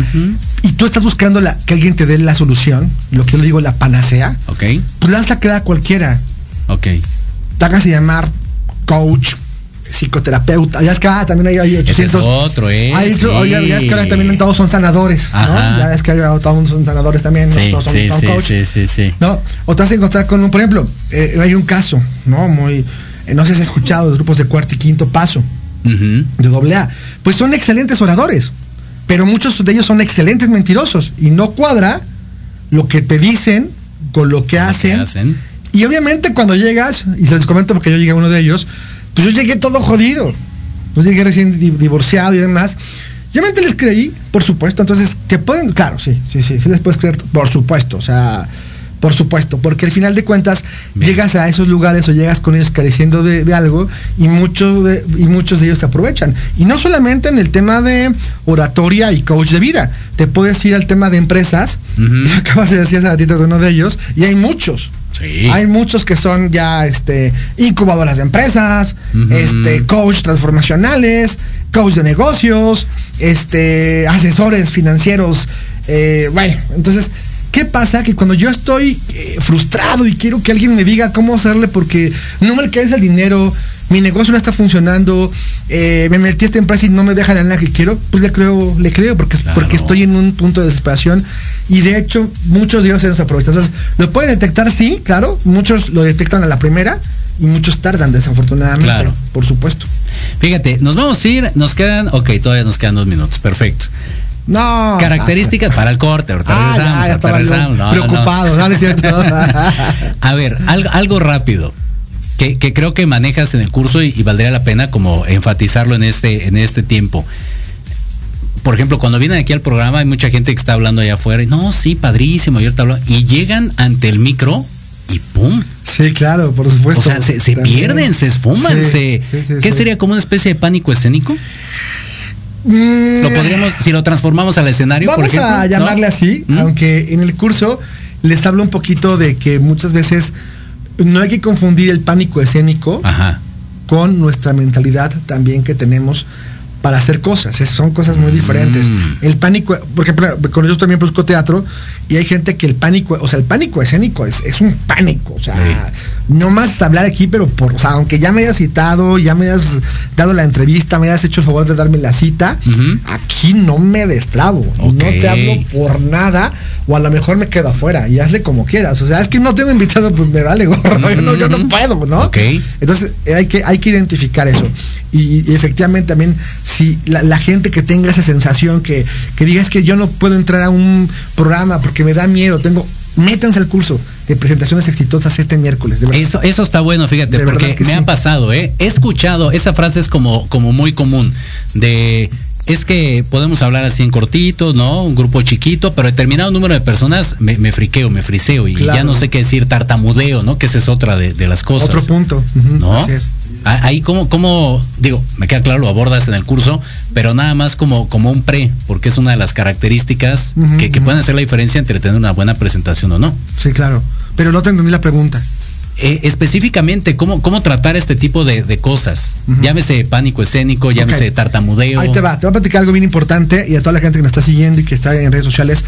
y tú estás buscando la, que alguien te dé la solución, lo que yo le digo la panacea, Ok, pues la vas a crear a cualquiera. ok. Te hagas llamar coach, psicoterapeuta, ya es que ah, también hay, hay Ese es 800 otro, ¿eh? Hay otro- Sí. oye, ya es que ahora también todos son sanadores, Ajá. ¿no? Ya es que todos son sanadores también, ¿no? Sí, todos son, sí, son sí, coach, sí, sí, sí. ¿no? O te vas a encontrar con un, por ejemplo, eh, hay un caso, ¿no? Muy, no sé si has escuchado los grupos de cuarto y quinto paso, de doble A. Pues son excelentes oradores, pero muchos de ellos son excelentes mentirosos y no cuadra lo que te dicen con lo que ¿Qué hacen. hacen? Y obviamente cuando llegas, y se les comento porque yo llegué a uno de ellos, pues yo llegué todo jodido. Yo llegué recién di- divorciado y demás. Yo obviamente les creí, por supuesto. Entonces, te pueden, claro, sí, sí, sí, sí les puedes creer, por supuesto. O sea, por supuesto. Porque al final de cuentas, Bien. llegas a esos lugares o llegas con ellos careciendo de, de algo y, muchos de, y muchos de ellos se aprovechan. Y no solamente en el tema de oratoria y coach de vida. Te puedes ir al tema de empresas. Acabas de decir hace ratito de uno de ellos. Y hay muchos. Sí. Hay muchos que son ya este, incubadoras de empresas, este, coach transformacionales, coach de negocios, este, asesores financieros. eh, bueno, entonces, ¿qué pasa? Que cuando yo estoy eh, frustrado y quiero que alguien me diga cómo hacerle porque no me alcanza el dinero, mi negocio no está funcionando, eh, me metí a esta empresa y no me deja la lana que quiero, pues le creo, le creo porque, Claro. porque estoy en un punto de desesperación y de hecho muchos de ellos se nos aprovechan. Entonces, lo pueden detectar, sí, claro, muchos lo detectan a la primera y muchos tardan desafortunadamente, Claro. por supuesto. Fíjate, nos vamos a ir, nos quedan, ok, todavía nos quedan dos minutos, perfecto. No. Características para el corte, ahorita Ah, regresamos, ya, ya yo regresamos. No, preocupado, ¿no? ¿No es cierto? A ver, algo, algo rápido. Que, que creo que manejas en el curso y, y valdría la pena como enfatizarlo en este, en este tiempo. Por ejemplo, cuando vienen aquí al programa hay mucha gente que está hablando allá afuera y no, sí, padrísimo, y ahorita hablo- y llegan ante el micro y ¡pum! sí, claro, por supuesto. O sea, se, pierden, se esfuman, Sí, se... sí, sí, ¿Qué sería como una especie de pánico escénico? Mm, Lo podríamos, si lo transformamos al escenario, por Vamos ejemplo. a ¿no? llamarle así, ¿Mm? aunque en el curso les hablo un poquito de que muchas veces no hay que confundir el pánico escénico Ajá. con nuestra mentalidad también que tenemos para hacer cosas. Es- son cosas muy diferentes. Mm. El pánico, por ejemplo, con yo también produzco teatro y hay gente que el pánico, o sea, el pánico escénico es, es un pánico. O sea, no más hablar aquí, pero por, o sea, aunque ya me hayas citado, ya me hayas dado la entrevista, me hayas hecho el favor de darme la cita, aquí no me destrabo. y Ok. No te hablo por nada, o a lo mejor me quedo afuera y hazle como quieras. O sea, es que no tengo invitado, pues me vale gorro. yo, no, yo no puedo, ¿no? Ok. Entonces eh, hay que, hay que identificar eso. Y, y efectivamente también, si la, la gente que tenga esa sensación que, que diga es que yo no puedo entrar a un programa porque me da miedo, tengo, métanse al curso de presentaciones exitosas este miércoles. De verdad. Eso, eso está bueno, fíjate, De porque que me sí. ha pasado, ¿eh? He escuchado, esa frase es como, como muy común, de es que podemos hablar así en cortito, ¿no? Un grupo chiquito, pero determinado número de personas me, me friqueo, me friseo y Claro. ya no sé qué decir, tartamudeo, ¿no? Que esa es otra de, de las cosas. Otro punto. ¿No? Así es. Ah, Ahí como, como, digo, me queda claro, lo abordas en el curso, pero nada más como, como un pre, porque es una de las características que, que pueden hacer la diferencia entre tener una buena presentación o no. Sí, claro. Pero no te entendí la pregunta. Eh, específicamente, ¿cómo, ¿cómo tratar este tipo de, de cosas? Llámese pánico escénico, llámese Ok. tartamudeo. Ahí te va, te voy a platicar algo bien importante y a toda la gente que nos está siguiendo y que está en redes sociales.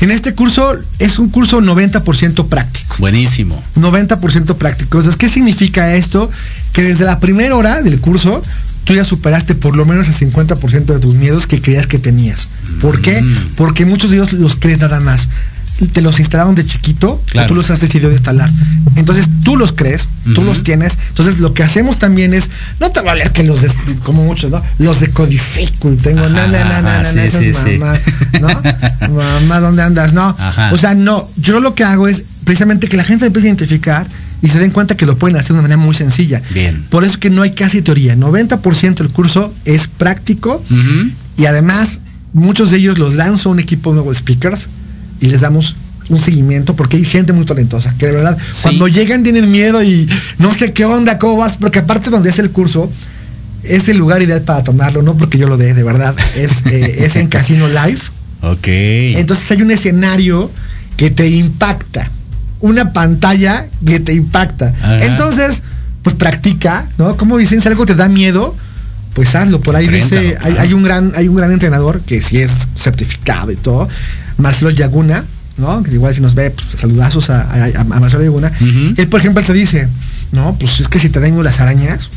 En este curso es un curso 90% práctico. Buenísimo. 90% práctico. Entonces, ¿qué significa esto? Que desde la primera hora del curso tú ya superaste por lo menos el 50% de tus miedos que creías que tenías. ¿Por qué? Mm. Porque muchos de ellos los crees nada más. Te los instalaron de chiquito, Claro. o tú los has decidido instalar. Entonces tú los crees, tú Ujú. los tienes. Entonces lo que hacemos también es, no te va a leer que los, des- como muchos, ¿no? Los decodifico. Tengo, Ajá, na, na, na, na, sí, esas sí, sí. mamás, ¿no? Mamá, ¿dónde andas? No. Ajá. O sea, no. Yo lo que hago es precisamente que la gente empiece a identificar y se den cuenta que lo pueden hacer de una manera muy sencilla. Bien. Por eso que no hay casi teoría. 90% del curso es práctico y además muchos de ellos los lanzo a un equipo nuevo de speakers y les damos un seguimiento porque hay gente muy talentosa que de verdad Sí. cuando llegan tienen miedo y no sé qué onda, cómo vas, porque aparte donde es el curso es el lugar ideal para tomarlo, no porque yo lo dé, de verdad, es, eh, es en Casino Live. Ok. Entonces hay un escenario que te impacta, una pantalla que te impacta. Ajá. Entonces, pues practica, ¿no? Como dicen, si algo te da miedo, pues hazlo. Por ahí dice, hay, claro. hay un gran, hay un gran entrenador que sí es certificado y todo, Marcelo Yaguna, ¿no? Que igual si nos ve, pues saludazos a, a- a Marcelo Yaguna. Él, por ejemplo, te dice, no, pues es que si te dan las arañas,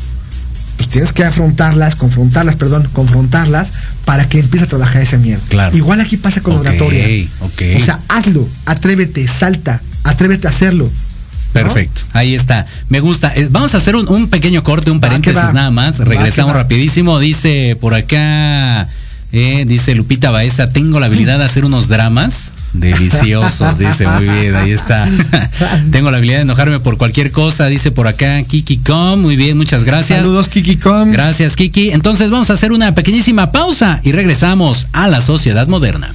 pues tienes que afrontarlas, confrontarlas, perdón, confrontarlas para que empiece a trabajar ese miedo. Claro. Igual aquí pasa con Ok, oratoria. ok. O sea, hazlo, atrévete, salta, atrévete a hacerlo. ¿no? Perfecto, ahí está. Me gusta. Vamos a hacer un, un pequeño corte, un paréntesis va. nada más. Regresamos va. rapidísimo. Dice por acá, eh, dice Lupita Baeza, tengo la habilidad de hacer unos dramas deliciosos. dice, muy bien, ahí está. tengo la habilidad de enojarme por cualquier cosa. Dice por acá Kiki Com, muy bien, muchas gracias. Saludos, Kiki Com. Gracias, Kiki. Entonces vamos a hacer una pequeñísima pausa y regresamos a la sociedad moderna.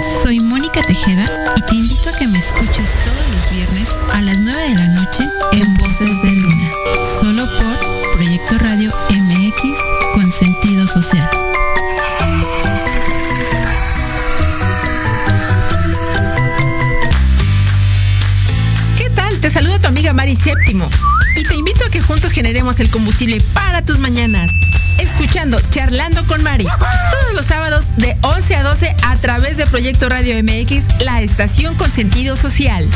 Soy Mónica Tejeda y te invito a que me escuches todos los viernes a las 9 de la noche en Voces de Luna, solo por Proyecto Radio MX con sentido social. ¿Qué tal? Te saluda tu amiga Mari Séptimo y te invito a que somos el combustible para tus mañanas. Escuchando Charlando con Mari. Todos los sábados de 11 a 12 a través de Proyecto Radio MX, la estación con sentido social.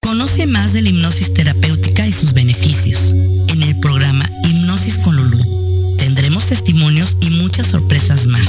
Conoce más de la hipnosis terapéutica y sus beneficios en el programa Hipnosis con Lulú. Tendremos testimonios y muchas sorpresas más.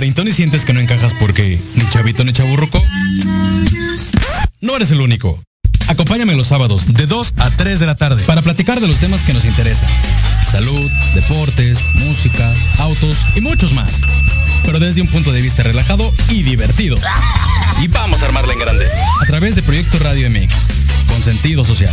¿Treintón y sientes que no encajas porque ni chavito ni chaburruco? No eres el único. Acompáñame los sábados de 2 a 3 de la tarde para platicar de los temas que nos interesan. Salud, deportes, música, autos y muchos más. Pero desde un punto de vista relajado y divertido. Y vamos a armarla en grande. A través de Proyecto Radio MX. Con sentido social.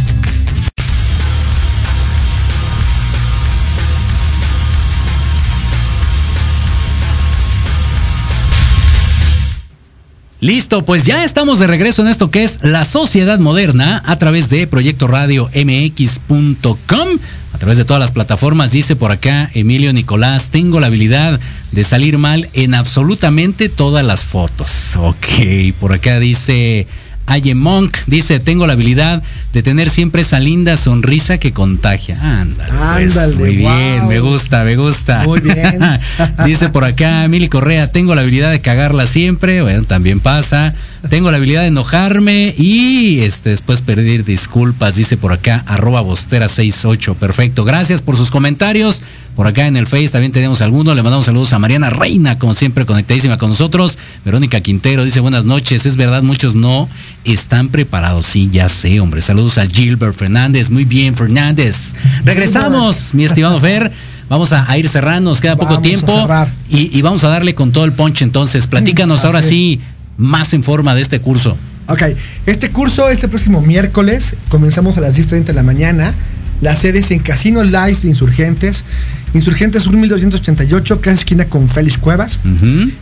Listo, pues ya estamos de regreso en esto que es la sociedad moderna a través de Proyecto Radio MX.com. A través de todas las plataformas, dice por acá Emilio Nicolás, tengo la habilidad de salir mal en absolutamente todas las fotos. Ok, por acá dice Aye Monk, dice, tengo la habilidad de tener siempre esa linda sonrisa que contagia. Ándale, pues, Ándale, muy bien, me gusta, me gusta. Muy bien. dice por acá Mili Correa, tengo la habilidad de cagarla siempre, bueno, también pasa. Tengo la habilidad de enojarme y este, después pedir disculpas, dice por acá, arroba bostera68. Perfecto, gracias por sus comentarios. Por acá en el Face también tenemos algunos. Le mandamos saludos a Mariana Reina, como siempre, conectadísima con nosotros. Verónica Quintero dice buenas noches. Es verdad, muchos no están preparados. Sí, ya sé, hombre. Saludos a Gilbert Fernández. Muy bien, Fernández. Regresamos, mi estimado Fer. Vamos a, a ir cerrando, nos queda poco Vamos tiempo. Y, y vamos a darle con todo el punch entonces. Platícanos Mm, ahora sí más en forma de este curso. Ok, este curso, este próximo miércoles, comenzamos a las 10.30 de la mañana. La sede es en Casino Live de Insurgentes. Insurgentes 1288, casi esquina con Félix Cuevas.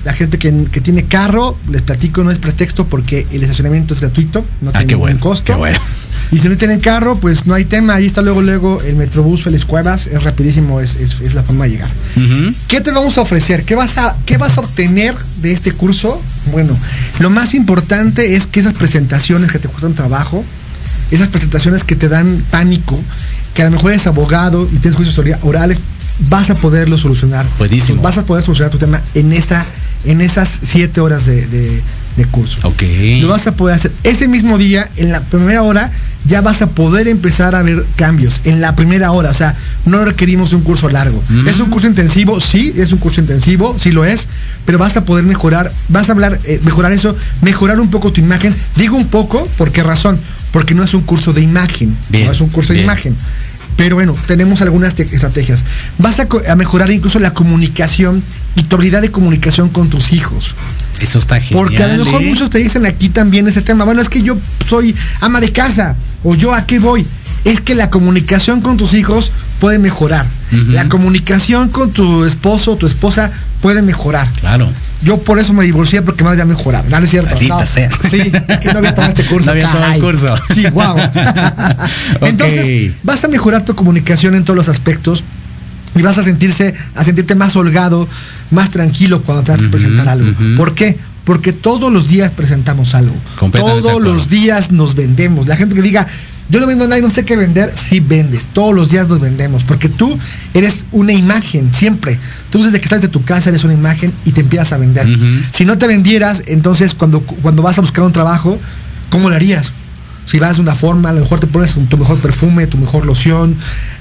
La gente que, que tiene carro, les platico, no es pretexto porque el estacionamiento es gratuito, no Ah, tiene ningún bueno, costo. qué bueno. Y si no tienen carro, pues no hay tema. Ahí está luego, luego el Metrobús Félix Cuevas. Es rapidísimo, es, es- es la forma de llegar. ¿Qué te vamos a ofrecer? ¿Qué vas a, ¿Qué vas a obtener de este curso? Bueno, lo más importante es que esas presentaciones que te cuestan trabajo, esas presentaciones que te dan pánico, que a lo mejor eres abogado y tienes juicios ora- orales, vas a poderlo solucionar. Buenísimo. Vas a poder solucionar tu tema en, esa, en esas siete horas de, de- de curso. Ok. Lo vas a poder hacer. Ese mismo día, en la primera hora, ya vas a poder empezar a ver cambios. En la primera hora, o sea, no requerimos un curso largo. Mm. Es un curso intensivo, sí, es un curso intensivo, sí lo es, pero vas a poder mejorar, vas a hablar, eh, mejorar eso, mejorar un poco tu imagen. Digo un poco, ¿por qué razón? Porque no es un curso de imagen, Bien, no es un curso de imagen. Pero bueno, tenemos algunas te- estrategias. Vas a, mejorar incluso la comunicación y tu habilidad de comunicación con tus hijos. Eso está genial. Porque a lo mejor ¿eh? muchos te dicen aquí también ese tema. Bueno, es que yo soy ama de casa o yo a qué voy. Es que la comunicación con tus hijos puede mejorar. La comunicación con tu esposo o tu esposa puede mejorar. Claro. Yo por eso me divorcié porque no había mejorado. No, no es cierto. Maldita no. sea. Sí, es que no había tomado este curso. No había tomado el curso. Sí, wow. Entonces, vas a mejorar tu comunicación en todos los aspectos y vas a sentirse, a sentirte más holgado, más tranquilo cuando te vas a presentar algo. ¿Por qué? porque todos los días presentamos algo. Todos los días nos vendemos. La gente que diga, yo no vendo nada y no sé qué vender, sí vendes. Todos los días nos vendemos, porque tú eres una imagen, siempre. Tú desde que estás de tu casa eres una imagen y te empiezas a vender. Si no te vendieras, entonces cuando, cuando vas a buscar un trabajo, ¿cómo lo harías? Si vas de una forma, a lo mejor te pones tu mejor perfume, tu mejor loción,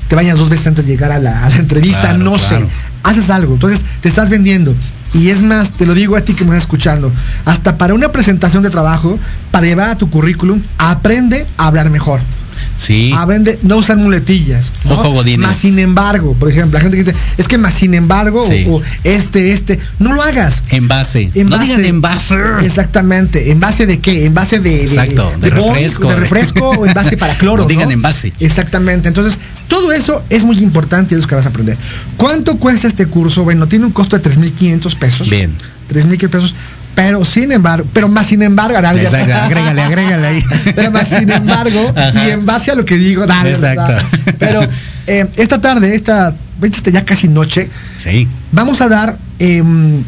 te bañas dos veces antes de llegar a la, a la entrevista, Claro, no claro. sé. Haces algo, entonces te estás vendiendo. Y es más, te lo digo a ti que me estás escuchando, hasta para una presentación de trabajo, para llevar a tu currículum, aprende a hablar mejor. Sí. Aprende no usar muletillas. ¿no? Godínez. Más sin embargo, por ejemplo, la gente que dice, es que más sin embargo, Sí. o, o este, este, no lo hagas. En base. En no base- digan en base. Exactamente. ¿En base de qué? En base de, de- Exacto, de refresco. de refresco o en base para cloro. No digan ¿no? en base. Exactamente. Entonces, todo eso es muy importante y es lo que vas a aprender. ¿Cuánto cuesta este curso? Bueno, tiene un costo de 3.500 pesos. Bien. 3.500 pesos. Pero sin embargo, pero más sin embargo, Exacto, agrégale, agrégale ahí. pero más sin embargo, Ajá. y en base a lo que digo, dale, Exacto. ¿verdad? Pero eh, esta tarde, esta, ya casi noche, Sí. vamos a dar em,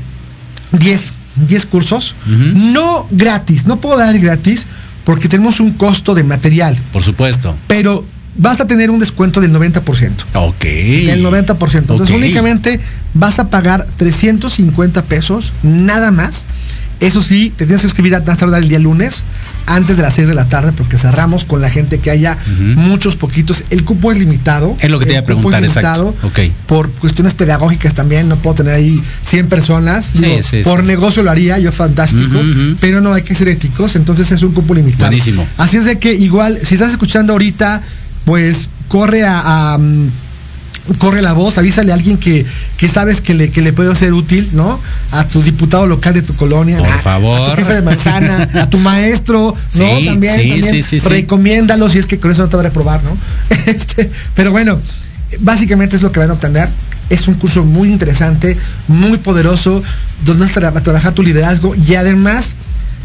10, 10 cursos, Ujú. no gratis, no puedo dar gratis porque tenemos un costo de material, Por supuesto. pero vas a tener un descuento del 90%. Ok. Del 90%. Entonces únicamente vas a pagar 350 pesos, nada más. Eso sí, te tienes que escribir a más tardar el día lunes, antes de las 6 de la tarde, porque cerramos con la gente que haya muchos poquitos. El cupo es limitado. Es lo que te iba a cupo preguntar, es exacto. limitado Ok. Por cuestiones pedagógicas también, no puedo tener ahí 100 personas. Sí, Digo, sí, por sí. negocio lo haría, yo fantástico, pero no hay que ser éticos, entonces es un cupo limitado. Buenísimo. Así es de que igual, si estás escuchando ahorita, pues corre a, a, mm, corre la voz, avísale a alguien que, que sabes que le, que le puede ser útil, ¿no? A tu diputado local de tu colonia, Por a, favor. a tu jefe de manzana, a tu maestro, ¿no? Sí, también, sí, también sí, sí, sí. recomiéndalo si es que con eso no te va a reprobar, ¿no? Este, pero bueno, básicamente es lo que van a obtener. Es un curso muy interesante, muy poderoso, donde vas a trabajar tu liderazgo y además,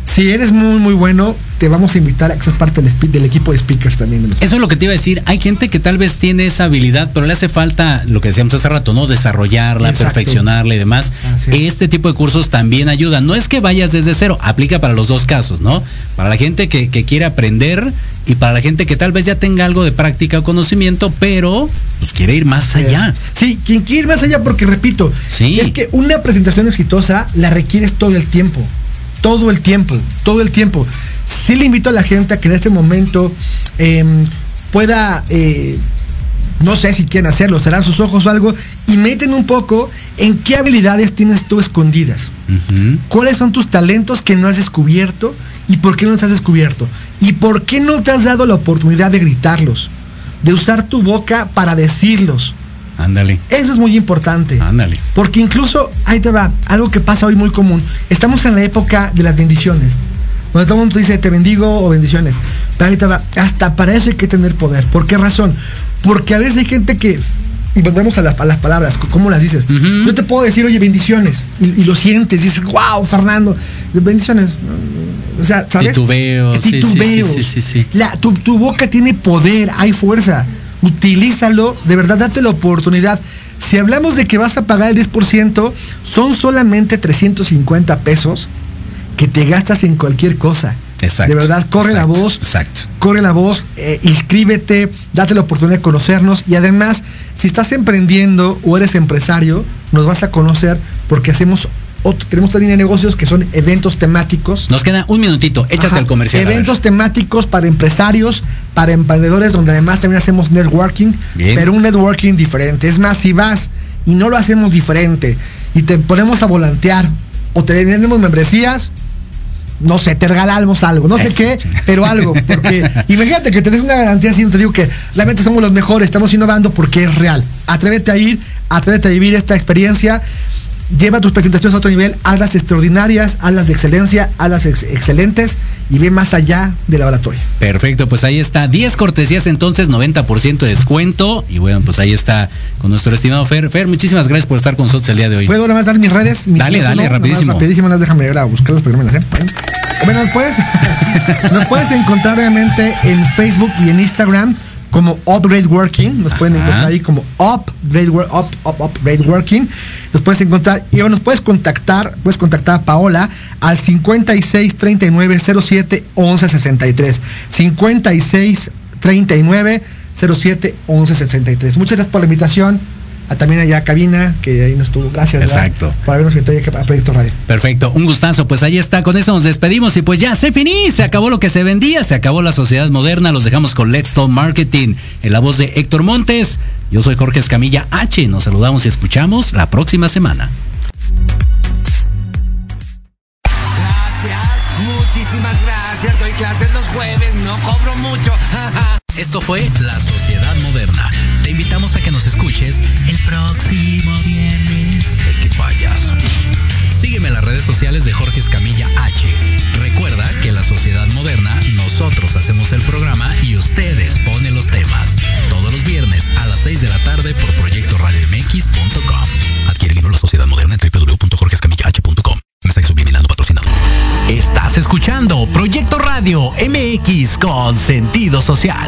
si eres muy, muy bueno, te vamos a invitar a que seas parte del, equipo de speakers también. de los- Eso es lo que te iba a decir. Hay gente que tal vez tiene esa habilidad, pero le hace falta lo que decíamos hace rato, ¿no? Desarrollarla, Exacto. perfeccionarla y demás. Es. Este tipo de cursos también ayudan. No es que vayas desde cero, aplica para los dos casos, ¿no? Para la gente que, que quiere aprender y para la gente que tal vez ya tenga algo de práctica o conocimiento, pero pues quiere ir más allá. Sí, quien quiere ir más allá, porque repito, Sí. es que una presentación exitosa la requieres todo el tiempo. Todo el tiempo, todo el tiempo. Sí le invito a la gente a que en este momento em, pueda, eh, no sé si quieren hacerlo, cerrar sus ojos o algo, y meten un poco en qué habilidades tienes tú escondidas. ¿Cuáles son tus talentos que no has descubierto y por qué no los has descubierto? ¿Y por qué no te has dado la oportunidad de gritarlos? De usar tu boca para decirlos. Ándale, Eso es muy importante. ándale. Porque incluso, ahí te va, algo que pasa hoy muy común. Estamos en la época de las bendiciones. Donde todo el mundo dice, te bendigo o bendiciones. Pero ahí te va, hasta para eso hay que tener poder. ¿Por qué razón? Porque a veces hay gente que, y volvemos a las, a las palabras, ¿cómo las dices? Yo te puedo decir, oye, bendiciones. Y, y lo sientes, dices, wow, Fernando, bendiciones. O sea, ¿sabes? Titubeos, Titubeos. sí, sí, sí, sí. La- tu, tu boca tiene poder, hay fuerza. Utilízalo, de verdad, date la oportunidad. Si hablamos de que vas a pagar el 10%, son solamente 350 pesos que te gastas en cualquier cosa. Exacto. De verdad, corre exacto, la voz. Exacto. Corre la voz, eh, inscríbete, date la oportunidad de conocernos y además, si estás emprendiendo o eres empresario, nos vas a conocer porque hacemos otro- tenemos otra línea de negocios que son eventos temáticos. Nos queda un minutito, échate Ajá, el comercial. Eventos temáticos para empresarios, para emprendedores, donde además también hacemos networking, Bien. pero un networking diferente. Es más, si vas y no lo hacemos diferente y te ponemos a volantear o te vendemos membresías, no sé, te regalamos algo, no sé Eso, qué, pero algo, porque imagínate que tenés una garantía así, te digo que realmente somos los mejores, estamos innovando porque es real. Atrévete a ir, atrévete a vivir esta experiencia, lleva tus presentaciones a otro nivel, hazlas extraordinarias, hazlas de excelencia, hazlas ex- excelentes y ve más allá del laboratorio. Perfecto, pues ahí está. 10 cortesías entonces, 90% de descuento. Y bueno, pues ahí está con nuestro estimado Fer. Fer, muchísimas gracias por estar con nosotros el día de hoy. ¿Puedo nada más dar mis redes? Mi Dale, teléfono? dale, más rapidísimo. rapidísimo, más déjame ir a buscarlas porque me las sé. Bueno, puedes, nos puedes encontrar obviamente en Facebook y en Instagram como Upgrade Working, nos pueden encontrar ahí como Upgrade, up, up, Upgrade Working, nos puedes encontrar y nos puedes contactar, puedes contactar a Paola al 56 39 07 11 63. 56 39 07 11 63. Muchas gracias por la invitación también allá cabina, que ahí nos tuvo. Gracias. Exacto. Para vernos que a Proyecto Radio. Perfecto, un gustazo. Pues ahí está, con eso nos despedimos y pues ya se finí, se acabó lo que se vendía, se acabó la sociedad moderna, los dejamos con Let's Talk Marketing en la voz de Héctor Montes. Yo soy Jorge Escamilla H. Nos saludamos y escuchamos la próxima semana. Gracias, muchísimas gracias. Doy clases los jueves, no cobro mucho. Esto fue La Sociedad Moderna. Sociales de Jorge Escamilla H. Recuerda que La Sociedad Moderna, nosotros hacemos el programa y ustedes ponen los temas. Todos los viernes a las 6 de la tarde por proyectoradiomx.com. Adquiere La Sociedad Moderna en www.jorgescamillah.com. Mensaje subliminando patrocinado. Estás escuchando Proyecto Radio MX con sentido social.